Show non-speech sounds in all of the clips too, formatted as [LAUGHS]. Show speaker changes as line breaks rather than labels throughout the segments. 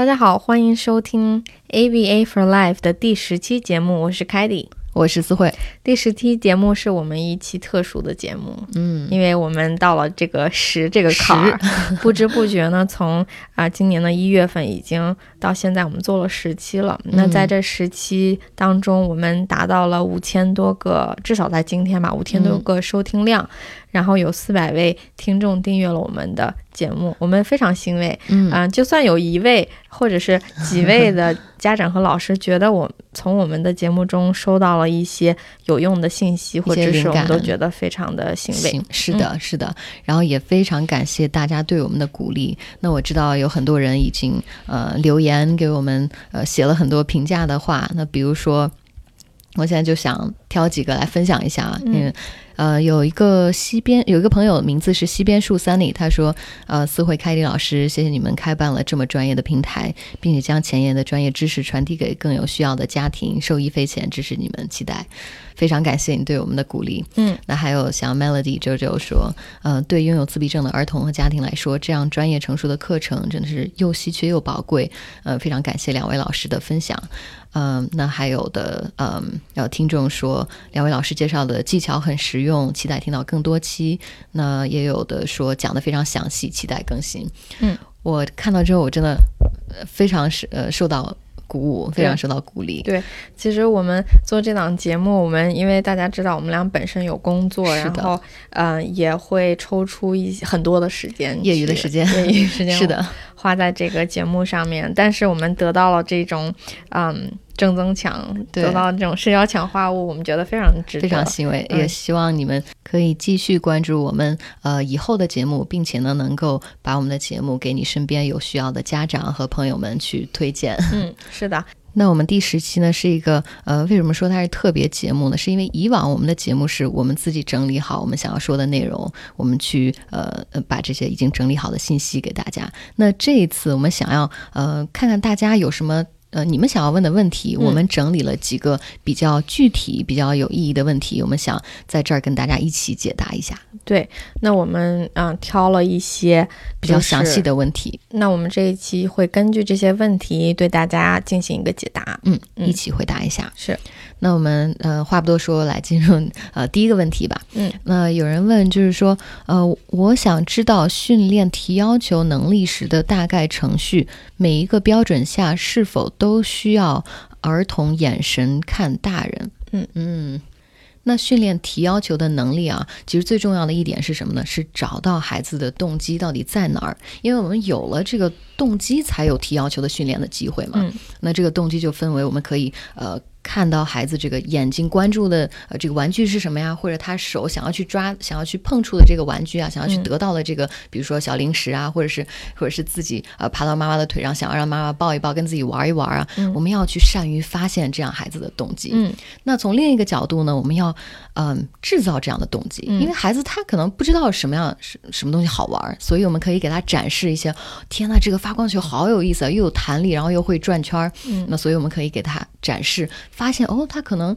大家好，欢迎收听 ABA for Life 的第十期节目，我是凯蒂。
我是思慧，
第十期节目是我们一期特殊的节目，
嗯，
因为我们到了这个十这个坎儿，[LAUGHS] 不知不觉呢，从啊今年的一月份已经到现在，我们做了十期了。那在这十期当中，我们达到了五千多个，至少在今天吧，五千多个收听量。然后有四百位听众订阅了我们的节目，我们非常欣慰。
嗯，
就算有一位或者是几位的家长和老师觉得我从我们的节目中收到了一些有用的信息或知识，我们都觉得非常的欣慰。
是的，是的。然后也非常感谢大家对我们的鼓励。那我知道有很多人已经呃留言给我们，呃写了很多评价的话。那比如说，我现在就想挑几个来分享一下，嗯。呃，有一个西边有一个朋友，名字是西边树 Sunny，他说，呃，思慧凯迪老师，谢谢你们开办了这么专业的平台，并且将前沿的专业知识传递给更有需要的家庭，受益匪浅，支持你们，期待，非常感谢你对我们的鼓励。
嗯，
那还有像 Melody 周周说，呃，对拥有自闭症的儿童和家庭来说，这样专业成熟的课程真的是又稀缺又宝贵。呃，非常感谢两位老师的分享。嗯，那还有的，嗯，有听众说两位老师介绍的技巧很实用，期待听到更多期。那也有的说讲的非常详细，期待更新。
嗯，
我看到之后，我真的非常是呃受到。鼓舞，非常受到鼓励。
对，其实我们做这档节目，我们因为大家知道我们俩本身有工作，然后嗯，也会抽出一很多的时间，
业余的时间，
业余时间 [LAUGHS]
是的，
花在这个节目上面。但是我们得到了这种嗯正增强，得到这种社交强化物，我们觉得非常值得，
非常欣慰。也希望你们可以继续关注我们呃以后的节目，并且呢，能够把我们的节目给你身边有需要的家长和朋友们去推荐。
嗯。是的，[LAUGHS]
那我们第十期呢是一个呃，为什么说它是特别节目呢？是因为以往我们的节目是我们自己整理好我们想要说的内容，我们去呃呃把这些已经整理好的信息给大家。那这一次我们想要呃看看大家有什么。呃，你们想要问的问题，我们整理了几个比较具体、比较有意义的问题，我们想在这儿跟大家一起解答一下。
对，那我们嗯挑了一些
比较详细的问题，
那我们这一期会根据这些问题对大家进行一个解答，
嗯，一起回答一下。
是，
那我们呃话不多说，来进入呃第一个问题吧。
嗯，
那有人问，就是说呃，我想知道训练提要求能力时的大概程序，每一个标准下是否。都需要儿童眼神看大人。
嗯
嗯，那训练提要求的能力啊，其实最重要的一点是什么呢？是找到孩子的动机到底在哪儿。因为我们有了这个动机，才有提要求的训练的机会嘛。
嗯，
那这个动机就分为我们可以呃。看到孩子这个眼睛关注的呃这个玩具是什么呀？或者他手想要去抓、想要去碰触的这个玩具啊，想要去得到的这个，比如说小零食啊，或者是或者是自己呃爬到妈妈的腿上，想要让妈妈抱一抱，跟自己玩一玩啊。我们要去善于发现这样孩子的动机。
嗯，
那从另一个角度呢，我们要嗯制造这样的动机，因为孩子他可能不知道什么样什什么东西好玩，所以我们可以给他展示一些。天呐，这个发光球好有意思啊，又有弹力，然后又会转圈儿。
嗯，
那所以我们可以给他展示。发现哦，他可能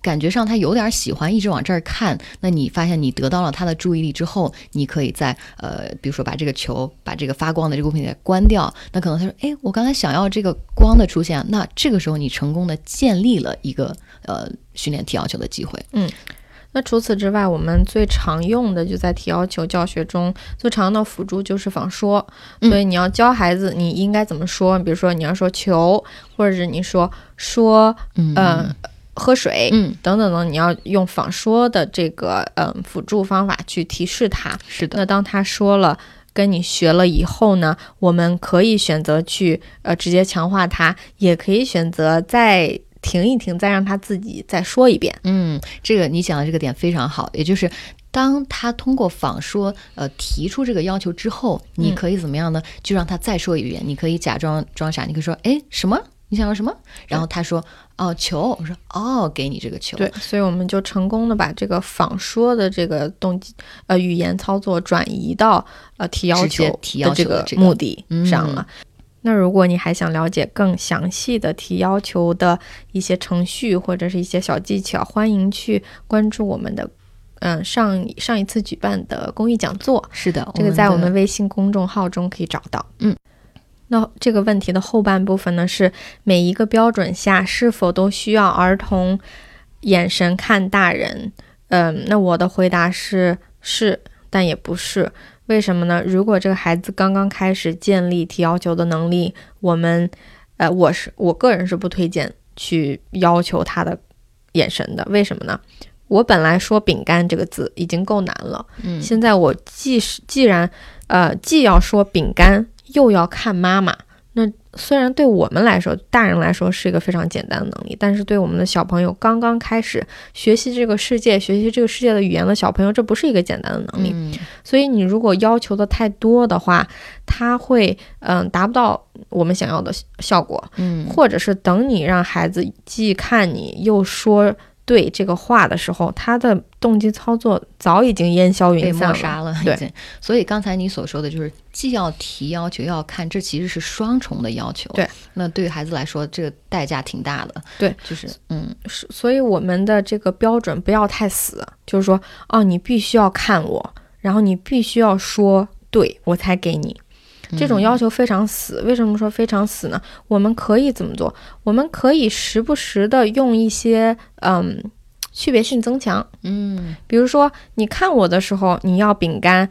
感觉上他有点喜欢，一直往这儿看。那你发现你得到了他的注意力之后，你可以在呃，比如说把这个球，把这个发光的这个物品给关掉。那可能他说，哎，我刚才想要这个光的出现。那这个时候你成功的建立了一个呃训练提要求的机会。
嗯，那除此之外，我们最常用的就在提要求教学中最常用的辅助就是仿说。所以你要教孩子你应该怎么说，比如说你要说球，或者是你说。说，嗯，喝水，
嗯，
等等等，你要用仿说的这个，嗯，辅助方法去提示他。
是的。
那当他说了，跟你学了以后呢，我们可以选择去，呃，直接强化他，也可以选择再停一停，再让他自己再说一遍。
嗯，这个你讲的这个点非常好，也就是当他通过仿说，呃，提出这个要求之后，你可以怎么样呢？就让他再说一遍。你可以假装装傻，你可以说，哎，什么？你想要什么？然后他说：“哦，球。”我说：“哦，给你这个球。”
对，所以我们就成功的把这个仿说的这个动机呃语言操作转移到呃提要求
提要求
的这个目的上了。那如果你还想了解更详细的提要求的一些程序或者是一些小技巧，欢迎去关注我们的嗯上上一次举办的公益讲座。
是的，
这个在我们微信公众号中可以找到。
嗯。
那这个问题的后半部分呢，是每一个标准下是否都需要儿童眼神看大人？嗯，那我的回答是是，但也不是。为什么呢？如果这个孩子刚刚开始建立提要求的能力，我们，呃，我是我个人是不推荐去要求他的眼神的。为什么呢？我本来说饼干这个字已经够难了，
嗯，
现在我既是既然，呃，既要说饼干，又要看妈妈。那虽然对我们来说，大人来说是一个非常简单的能力，但是对我们的小朋友刚刚开始学习这个世界、学习这个世界的语言的小朋友，这不是一个简单的能力。所以你如果要求的太多的话，他会嗯达不到我们想要的效果。
嗯，
或者是等你让孩子既看你又说。对这个话的时候，他的动机操作早已经烟消云散
了。
对，
所以刚才你所说的就是既要提要求，又要看，这其实是双重的要求。
对，
那对于孩子来说，这个代价挺大的。
对，
就是嗯，
是，所以我们的这个标准不要太死，就是说，哦，你必须要看我，然后你必须要说对我才给你。这种要求非常死，为什么说非常死呢？我们可以怎么做？我们可以时不时的用一些嗯区别性增强，
嗯，
比如说你看我的时候，你要饼干，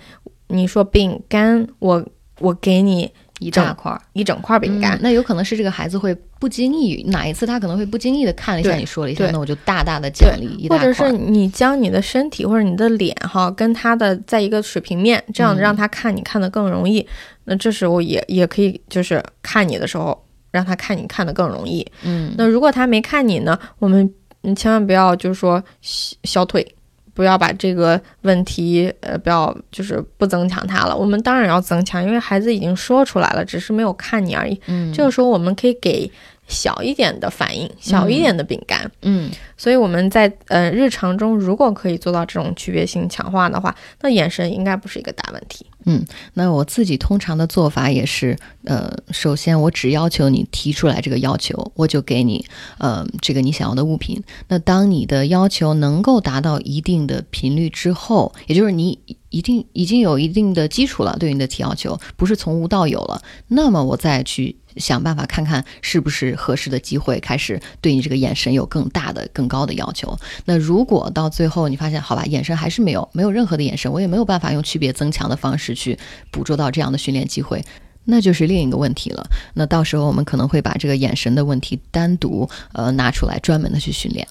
你说饼干，我我给你。
一大块，
一整块饼干，
那有可能是这个孩子会不经意哪一次，他可能会不经意的看了一下，你说了一下，那我就大大的奖励一
大块。或者是你将你的身体或者你的脸哈跟他的在一个水平面，这样让他看你看的更容易。那这时候也也可以就是看你的时候让他看你看的更容易。
嗯，
那如果他没看你呢，我们你千万不要就是说消退。不要把这个问题，呃，不要就是不增强它了。我们当然要增强，因为孩子已经说出来了，只是没有看你而已。
嗯，
这个时候我们可以给小一点的反应，小一点的饼干。
嗯，
所以我们在呃日常中，如果可以做到这种区别性强化的话，那眼神应该不是一个大问题。
嗯，那我自己通常的做法也是，呃，首先我只要求你提出来这个要求，我就给你，呃，这个你想要的物品。那当你的要求能够达到一定的频率之后，也就是你一定已经有一定的基础了，对你的提要求不是从无到有了，那么我再去。想办法看看是不是合适的机会，开始对你这个眼神有更大的、更高的要求。那如果到最后你发现，好吧，眼神还是没有，没有任何的眼神，我也没有办法用区别增强的方式去捕捉到这样的训练机会，那就是另一个问题了。那到时候我们可能会把这个眼神的问题单独呃拿出来，专门的去训练。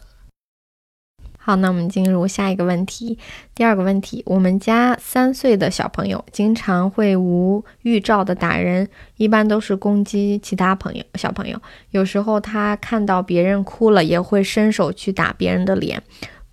好，那我们进入下一个问题。第二个问题，我们家三岁的小朋友经常会无预兆的打人，一般都是攻击其他朋友小朋友。有时候他看到别人哭了，也会伸手去打别人的脸，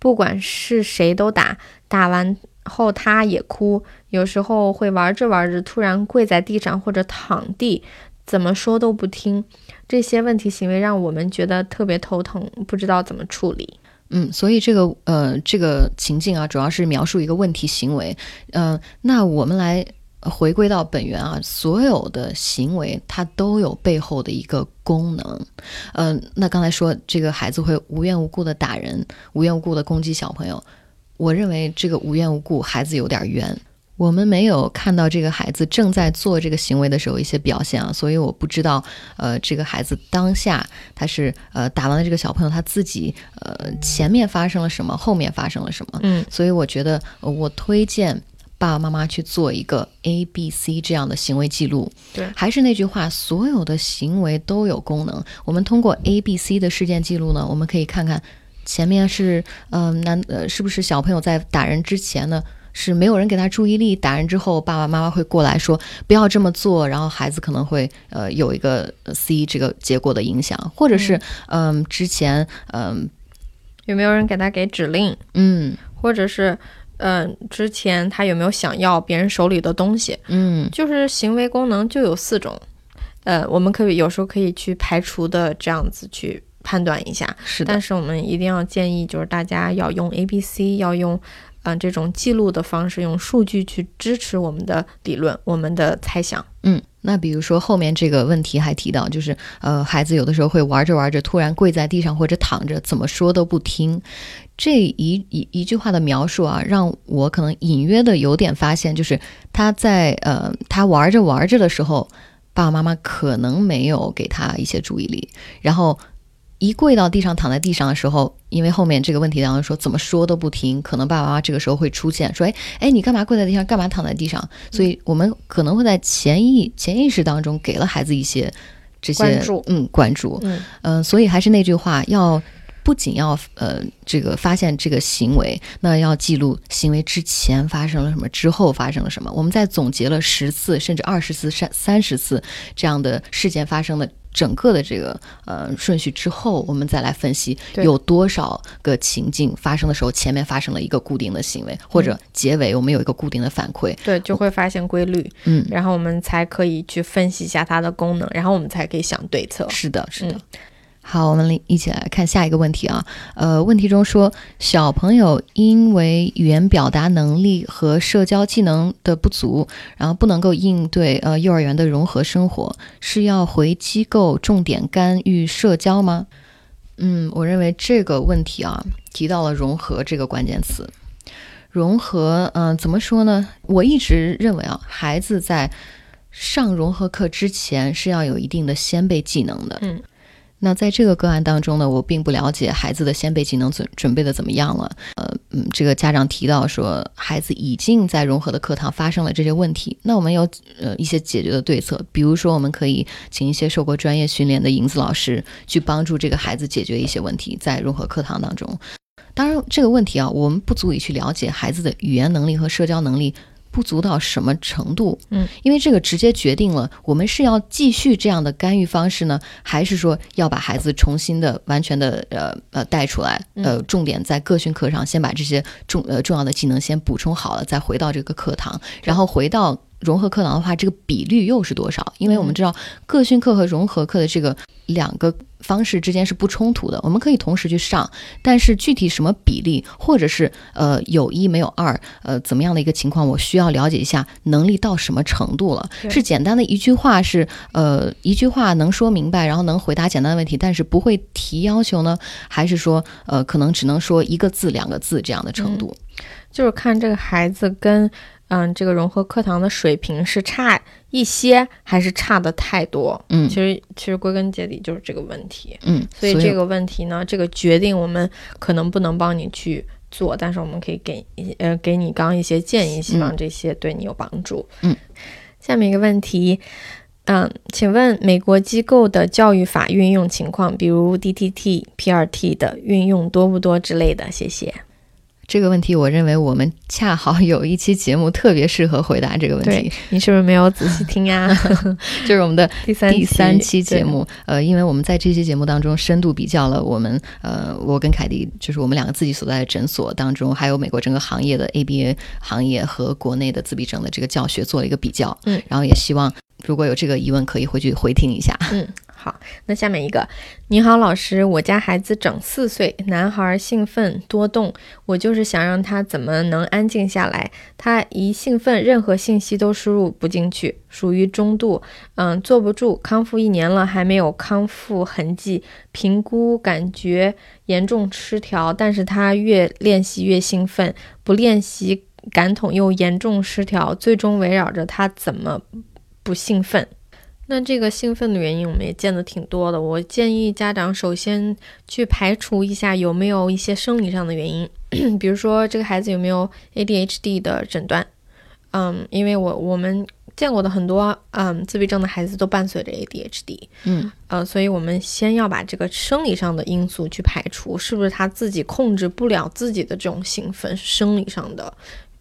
不管是谁都打。打完后他也哭，有时候会玩着玩着突然跪在地上或者躺地，怎么说都不听。这些问题行为让我们觉得特别头疼，不知道怎么处理。
嗯，所以这个呃，这个情境啊，主要是描述一个问题行为。嗯，那我们来回归到本源啊，所有的行为它都有背后的一个功能。嗯，那刚才说这个孩子会无缘无故的打人，无缘无故的攻击小朋友，我认为这个无缘无故，孩子有点冤。我们没有看到这个孩子正在做这个行为的时候一些表现啊，所以我不知道，呃，这个孩子当下他是呃打完了这个小朋友，他自己呃前面发生了什么，后面发生了什么，
嗯，
所以我觉得我推荐爸爸妈妈去做一个 A、B、C 这样的行为记录。
对，
还是那句话，所有的行为都有功能。我们通过 A、B、C 的事件记录呢，我们可以看看前面是嗯男呃是不是小朋友在打人之前呢？是没有人给他注意力，打人之后，爸爸妈妈会过来说不要这么做，然后孩子可能会呃有一个 C 这个结果的影响，或者是嗯之前嗯
有没有人给他给指令，
嗯，
或者是嗯之前他有没有想要别人手里的东西，
嗯，
就是行为功能就有四种，呃，我们可以有时候可以去排除的这样子去判断一下，
是
的，但是我们一定要建议就是大家要用 A B C 要用。嗯，这种记录的方式，用数据去支持我们的理论，我们的猜想。
嗯，那比如说后面这个问题还提到，就是呃，孩子有的时候会玩着玩着突然跪在地上或者躺着，怎么说都不听。这一一一句话的描述啊，让我可能隐约的有点发现，就是他在呃，他玩着玩着的时候，爸爸妈妈可能没有给他一些注意力，然后一跪到地上躺在地上的时候，因为后面这个问题当中说怎么说都不听，可能爸爸妈妈这个时候会出现说，哎哎，你干嘛跪在地上？干嘛躺在地上？所以我们可能会在潜意潜意识当中给了孩子一些这些
关注
嗯关注，
嗯
嗯、所以还是那句话，要不仅要呃这个发现这个行为，那要记录行为之前发生了什么，之后发生了什么。我们在总结了十次甚至二十次、三三十次这样的事件发生的整个的这个呃顺序之后，我们再来分析有多少个情境发生的时候，前面发生了一个固定的行为，或者结尾我们有一个固定的反馈。
对，就会发现规律，
嗯，
然后我们才可以去分析一下它的功能，然后我们才可以想对策。
是的，是的。
嗯
好，我们一起来看下一个问题啊。呃，问题中说，小朋友因为语言表达能力和社交技能的不足，然后不能够应对呃幼儿园的融合生活，是要回机构重点干预社交吗？嗯，我认为这个问题啊，提到了融合这个关键词。融合，嗯、怎么说呢？我一直认为啊，孩子在上融合课之前是要有一定的先备技能的。
嗯，
那在这个个案当中呢，我并不了解孩子的先备技能准准备的怎么样了。呃，嗯，这个家长提到说，孩子已经在融合的课堂发生了这些问题，那我们有呃一些解决的对策，比如说我们可以请一些受过专业训练的影子老师去帮助这个孩子解决一些问题，在融合课堂当中。当然，这个问题啊，我们不足以去了解孩子的语言能力和社交能力不足到什么程度。
嗯，
因为这个直接决定了我们是要继续这样的干预方式呢，还是说要把孩子重新的、完全的呃呃带出来？呃，重点在个训课上先把这些重呃重要的技能先补充好了，再回到这个课堂，然后回到。融合课堂的话，这个比率又是多少？因为我们知道个训课和融合课的这个两个方式之间是不冲突的，我们可以同时去上，但是具体什么比例，或者是呃有一没有二，呃怎么样的一个情况，我需要了解一下能力到什么程度了。是简单的一句话是呃一句话能说明白，然后能回答简单的问题，但是不会提要求呢？还是说呃可能只能说一个字两个字这样的程度？
就是看这个孩子跟嗯这个融合课堂的水平是差一些，还是差的太多。
嗯
其实其实归根结底就是这个问题。
嗯，
所以这个问题呢，这个决定我们可能不能帮你去做，但是我们可以给呃给你刚刚一些建议，希望这些对你有帮助。
嗯，
下面一个问题，嗯，请问美国机构的教育法运用情况，比如 DTT、PRT 的运用多不多之类的？谢谢。
这个问题，我认为我们恰好有一期节目特别适合回答这个问
对
题，
你是不是没有仔细听呀？[LAUGHS]
就是我们的 [LAUGHS]
第三
第三期节目，呃，因为我们在这期节目当中深度比较了我们，呃，我跟凯迪，就是我们两个自己所在的诊所当中，还有美国整个行业的 ABA 行业和国内的自闭症的这个教学做了一个比较，
嗯，
然后也希望如果有这个疑问，可以回去回听一下。
嗯，好，那下面一个，你好，老师，我家孩子整四岁，男孩兴奋多动，我就是想让他怎么能安静下来。他一兴奋，任何信息都输入不进去，属于中度，嗯，坐不住。康复一年了，还没有康复痕迹，评估感觉严重失调，但是他越练习越兴奋，不练习感统又严重失调，最终围绕着他怎么不兴奋。那这个兴奋的原因，我们也见得挺多的。我建议家长首先去排除一下有没有一些生理上的原因，[CLEARS THROAT] 比如说这个孩子有没有 ADHD 的诊断。嗯，因为我我们见过的很多嗯自闭症的孩子都伴随着 ADHD，
嗯
呃，所以我们先要把这个生理上的因素去排除，是不是他自己控制不了自己的这种兴奋，生理上的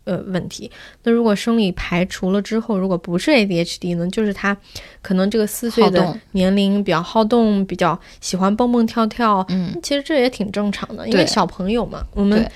呃问题。那如果生理排除了之后，如果不是 ADHD 呢，就是他可能这个四岁的年龄比较好动，比较喜欢蹦蹦跳跳，
嗯。
其实这也挺正常的，因为小朋友嘛，我们
对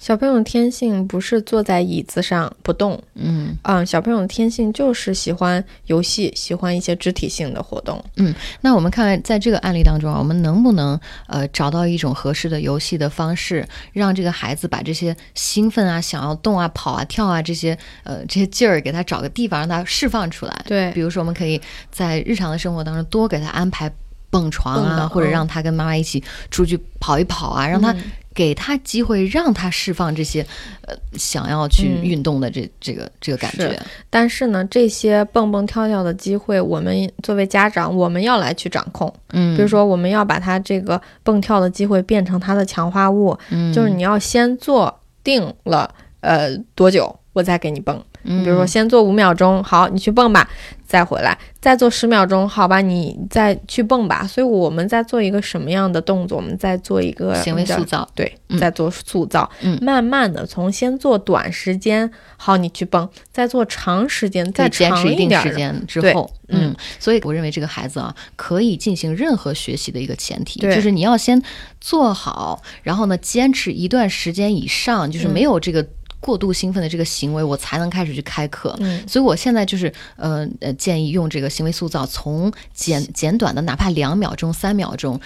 小朋友的天性不是坐在椅子上不动，
嗯。
啊，小朋友的天性就是喜欢游戏，喜欢一些肢体性的活动。
嗯那我们看看在这个案例当中啊，我们能不能呃找到一种合适的游戏的方式，让这个孩子把这些兴奋啊、想要动啊、跑啊、跳啊这些呃这些劲儿，给他找个地方让他释放出来。
对。
比如说我们可以在日常的生活当中多给他安排蹦床啊，或者
嗯
让他跟妈妈一起出去跑一跑啊，让他
嗯
给他机会，让他释放这些呃想要去
嗯
运动的这、这个这个感觉。
但是呢，这些蹦蹦跳跳的机会，我们作为家长，我们要来去掌控。
嗯，
比如说，我们要把他这个蹦跳的机会变成他的强化物，
嗯，
就是你要先做定了，呃，多久我再给你蹦。
你，
比如说，先做五秒钟，好，你去蹦吧，再回来，再做十秒钟，好吧，你再去蹦吧。所以我们在做一个什么样的动作？我们在做一个
行为塑
造，对，
嗯
在做塑造。
嗯
慢慢的从先做短时间，好，你去蹦，再做长时间，再
坚持一定时间之后，
嗯
嗯，所以我认为这个孩子啊，可以进行任何学习的一个前提，
对
就是你要先做好，然后呢，坚持一段时间以上，就是
嗯
没有这个过度兴奋的这个行为，我才能开始去开课。
嗯
所以我现在就是呃呃建议用这个行为塑造，从简简短的哪怕两秒钟、三秒钟。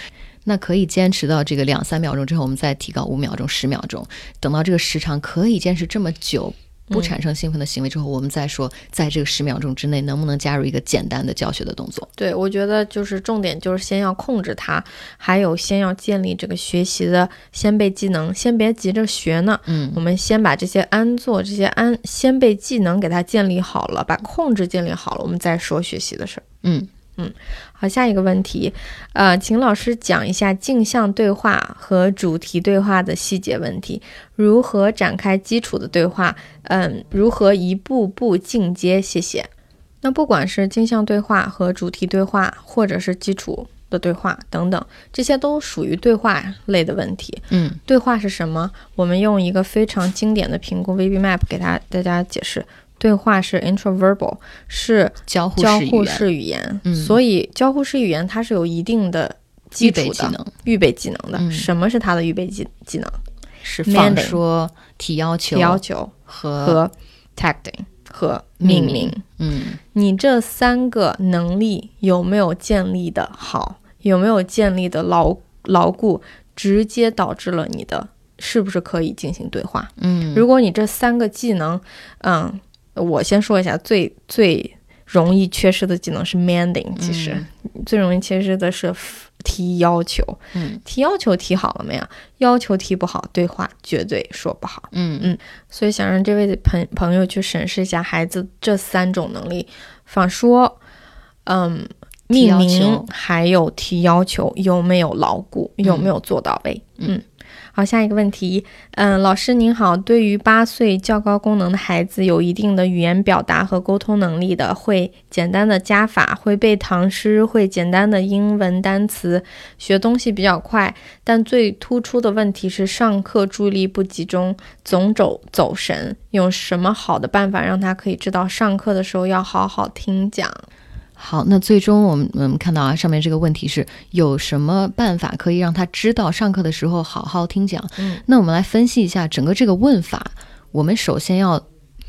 那可以坚持到这个两三秒钟之后，我们再提高五秒钟、十秒钟。等到这个时长可以坚持这么久，不产生兴奋的行为之后，我们再说，在这个十秒钟之内能不能加入一个简单的教学的动作。
对，我觉得就是重点就是先要控制它，还有先要建立这个学习的先辈技能，先别急着学呢。
嗯
我们先把这些安坐、这些安先辈技能给它建立好了，把控制建立好了，我们再说学习的事儿。
嗯
好，下一个问题，呃，请老师讲一下镜像对话和主题对话的细节问题，如何展开基础的对话，嗯，如何一步步进阶？谢谢。那不管是镜像对话和主题对话，或者是基础的对话等等，这些都属于对话类的问题。
嗯
对话是什么？我们用一个非常经典的评估 VB Map 给大大家解释。对话是 introverbal，是
交互
交互
式语言
所以交互式语言它是有一定的基础的预备技能的。
嗯
什么是它的预备技技能？
是放说、提要求、
提要求
和
和 tagging 和命令。
嗯
你这三个能力有没有建立的好？有没有建立的牢牢固？直接导致了你的是不是可以进行对话？
嗯，
如果你这三个技能，嗯，我先说一下，最最容易缺失的技能是 manding，其实、最容易缺失的是提要求。
嗯
提要求提好了没有？要求提不好，对话绝对说不好。
嗯嗯
所以想让这位朋朋友去审视一下孩子这三种能力：仿说，嗯，命名还有提要求有没有牢固，有没有做到位？
嗯
嗯。好，下一个问题，嗯，老师您好，对于八岁较高功能的孩子，有一定的语言表达和沟通能力的，会简单的加法，会背唐诗，会简单的英文单词，学东西比较快，但最突出的问题是上课注意力不集中，总走走神。有什么好的办法让他可以知道上课的时候要好好听讲？
好，那最终我们我们看到啊，上面这个问题是有什么办法可以让他知道上课的时候好好听讲？
嗯，
那我们来分析一下整个这个问法。我们首先要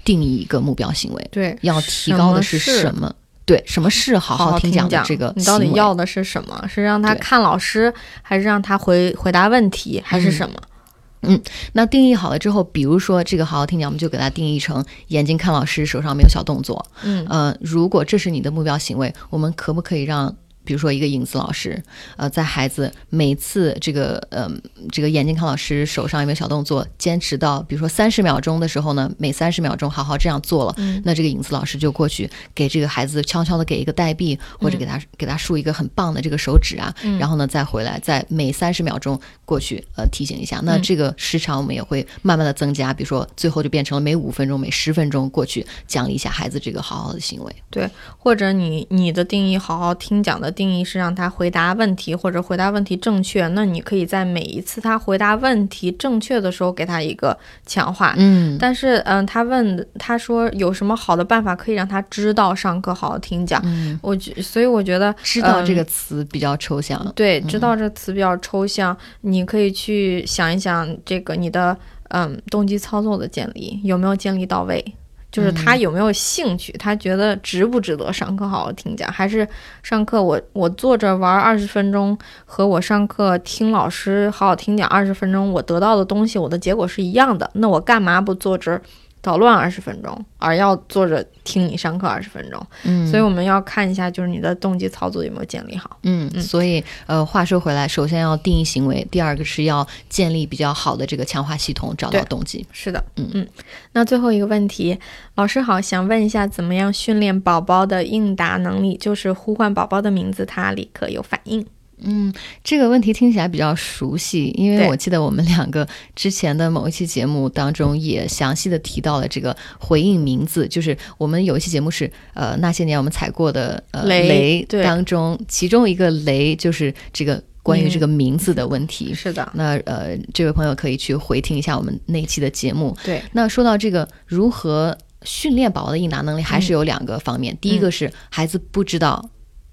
定义一个目标行为，
对，
要提高的是
什么？
对，什么是好
好
听
讲
讲的这个
你到底要的是什么？是让他看老师，还是让他回回答问题，还是
嗯
什么？
那定义好了之后，比如说这个好好听讲，我们就给它定义成眼睛看老师，手上没有小动作。
嗯
呃，如果这是你的目标行为，我们可不可以让，比如说一个影子老师，呃，在孩子每次这个呃这个眼睛看老师手上有没有小动作，坚持到比如说三十秒钟的时候呢，每三十秒钟好好这样做了，
嗯。
那这个影子老师就过去给这个孩子悄悄的给一个代币，或者给他、给他竖一个很棒的这个手指啊，
嗯。
然后呢再回来，再每三十秒钟过去呃提醒一下，那
嗯
这个时长我们也会慢慢的增加，比如说最后就变成了每五分钟、每十分钟过去奖励一下孩子这个好好的行为。
对或者你你的定义好好听讲的定义是让他回答问题，或者回答问题正确，那你可以在每一次他回答问题正确的时候给他一个强化。
嗯
但是，嗯，他问他说有什么好的办法可以让他知道上课好好听讲？
嗯，
我觉，所以我觉得
知道这
嗯
个词比较抽象。
对，知道这个词比较抽象，你可以去想一想，这个你的嗯动机操作的建立有没有建立到位，就是他有没有兴趣，他觉得值不值得上课好好听讲，还是上课我我坐着玩二十分钟，和我上课听老师好好听讲二十分钟，我得到的东西，我的结果是一样的，那我干嘛不坐这儿？捣乱二十分钟，而要坐着听你上课二十分钟。
嗯，
所以我们要看一下，就是你的动机操作有没有建立好。
嗯，所以呃，话说回来，首先要定义行为，第二个是要建立比较好的这个强化系统，找到动机。
是的，
嗯
嗯。那最后一个问题，老师好，想问一下，怎么样训练宝宝的应答能力？就是呼唤宝宝的名字，他立刻有反应。
嗯，这个问题听起来比较熟悉，因为我记得我们两个之前的某一期节目当中也详细的提到了这个回应名字，就是我们有一期节目是呃那些年我们踩过的呃
雷对
当中，其中一个雷就是这个关于这个名字的问题。[LAUGHS]
是的，
那呃，这位朋友可以去回听一下我们那一期的节目。
对，
那说到这个如何训练宝宝的应答能力，还是有两个方面。第一个是孩子不知道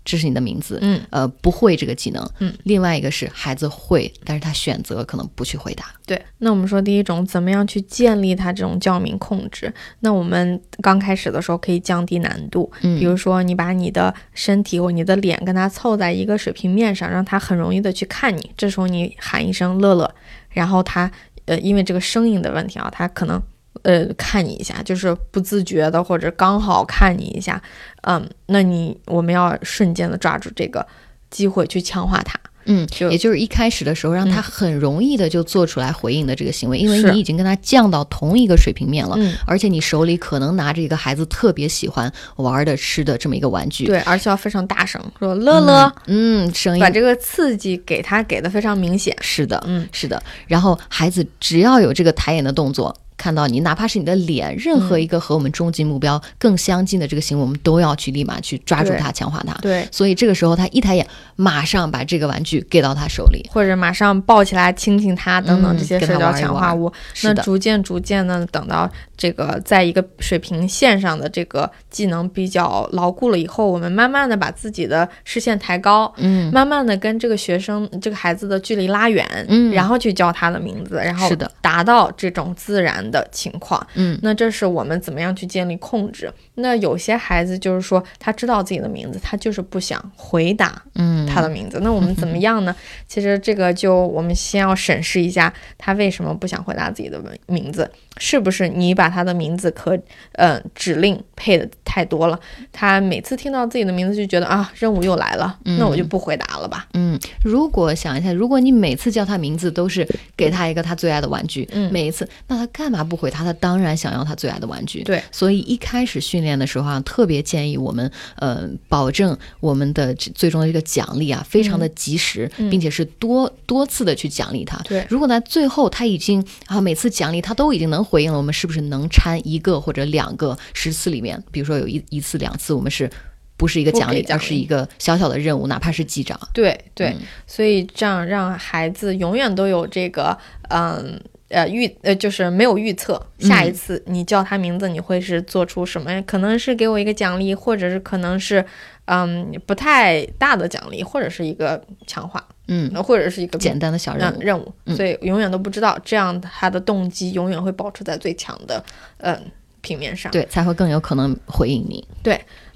这是你的名字，
嗯
呃，不会这个技能，
嗯。
另外一个是孩子会，但是他选择可能不去回答。
对。那我们说第一种，怎么样去建立他这种叫名控制？那我们刚开始的时候可以降低难度，
嗯
比如说你把你的身体或你的脸跟他凑在一个水平面上，让他很容易的去看你。这时候你喊一声“乐乐”，然后他呃，因为这个声音的问题啊，他可能呃看你一下，就是不自觉的或者刚好看你一下，嗯，那你我们要瞬间的抓住这个机会去强化他。
嗯，
就
也就是一开始的时候，让他
嗯
很容易的就做出来回应的这个行为，因为你已经跟他降到同一个水平面了，
嗯，
而且你手里可能拿着一个孩子特别喜欢玩的、吃的这么一个玩具。
对，而且要非常大声说“乐乐”，
嗯，声音
把这个刺激给他给的非常明显。
是的，
嗯，
是的。然后孩子只要有这个抬眼的动作，看到你，哪怕是你的脸，任何一个和我们终极目标更相近的这个行为，我们都要去立马去抓住它，强化它。
对，
所以这个时候他一抬眼，马上把这个玩具给到他手里。
或者马上抱起来亲亲他等等
嗯
这些
跟
社交强化物。
是的，
那逐渐逐渐的，等到这个在一个水平线上的这个技能比较牢固了以后，我们慢慢的把自己的视线抬高，
嗯。
慢慢的跟这个学生这个孩子的距离拉远，
嗯。
然后去叫他的名字，然后
是的。
达到这种自然的情况。
嗯
那这是我们怎么样去建立控制？那有些孩子就是说他知道自己的名字，他就是不想回答
嗯，
他的名字。那我们怎么样呢？[LAUGHS] 其实这个就我们先要审视一下他为什么不想回答自己的名名字，是不是你把他的名字和呃指令配的太多了？他每次听到自己的名字就觉得啊，任务又来了，那我就不回答了吧。
嗯，如果想一下，如果你每次叫他名字都是给他一个他最爱的玩具，
嗯
每一次，那他干嘛不回他？他当然想要他最爱的玩具。
对，
所以一开始训练的时候啊，特别建议我们，呃，保证我们的这最终的这个奖励啊，非常的及时，
嗯
并且是多多次的去奖励他。
对
如果在最后他已经啊每次奖励他都已经能回应了，我们是不是能掺一个或者两个十次里面，比如说有一一次两次，我们是不是一个奖励，而是一个小小的任务，哪怕是记账。
对对，
嗯
所以这样让孩子永远都有这个，嗯。呃预呃就是没有预测，下一
嗯
次你叫他名字，你会是做出什么？可能是给我一个奖励，或者是可能是嗯不太大的奖励，或者是一个强化，
嗯，
呃或者是一个
简单的小任务。
嗯任务，
嗯
所以永远都不知道，这样他的动机永远会保持在最强的嗯平面上。
对，才会更有可能回应你。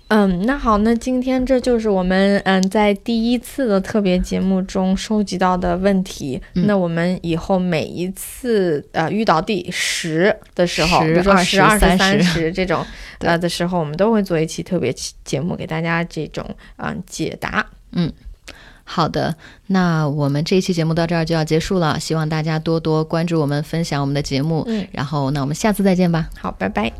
嗯，那好，那今天这就是我们嗯在第一次的特别节目中收集到的问题。
嗯
那我们以后每一次呃遇到第十的时候
，10
比如说十、二十、三十这种 [LAUGHS] 呃的时候，我们都会做一期特别期节目给大家这种嗯、解答。
嗯好的，那我们这一期节目到这儿就要结束了，希望大家多多关注我们，分享我们的节目。
嗯，
然后，那我们下次再见吧。
好，拜拜。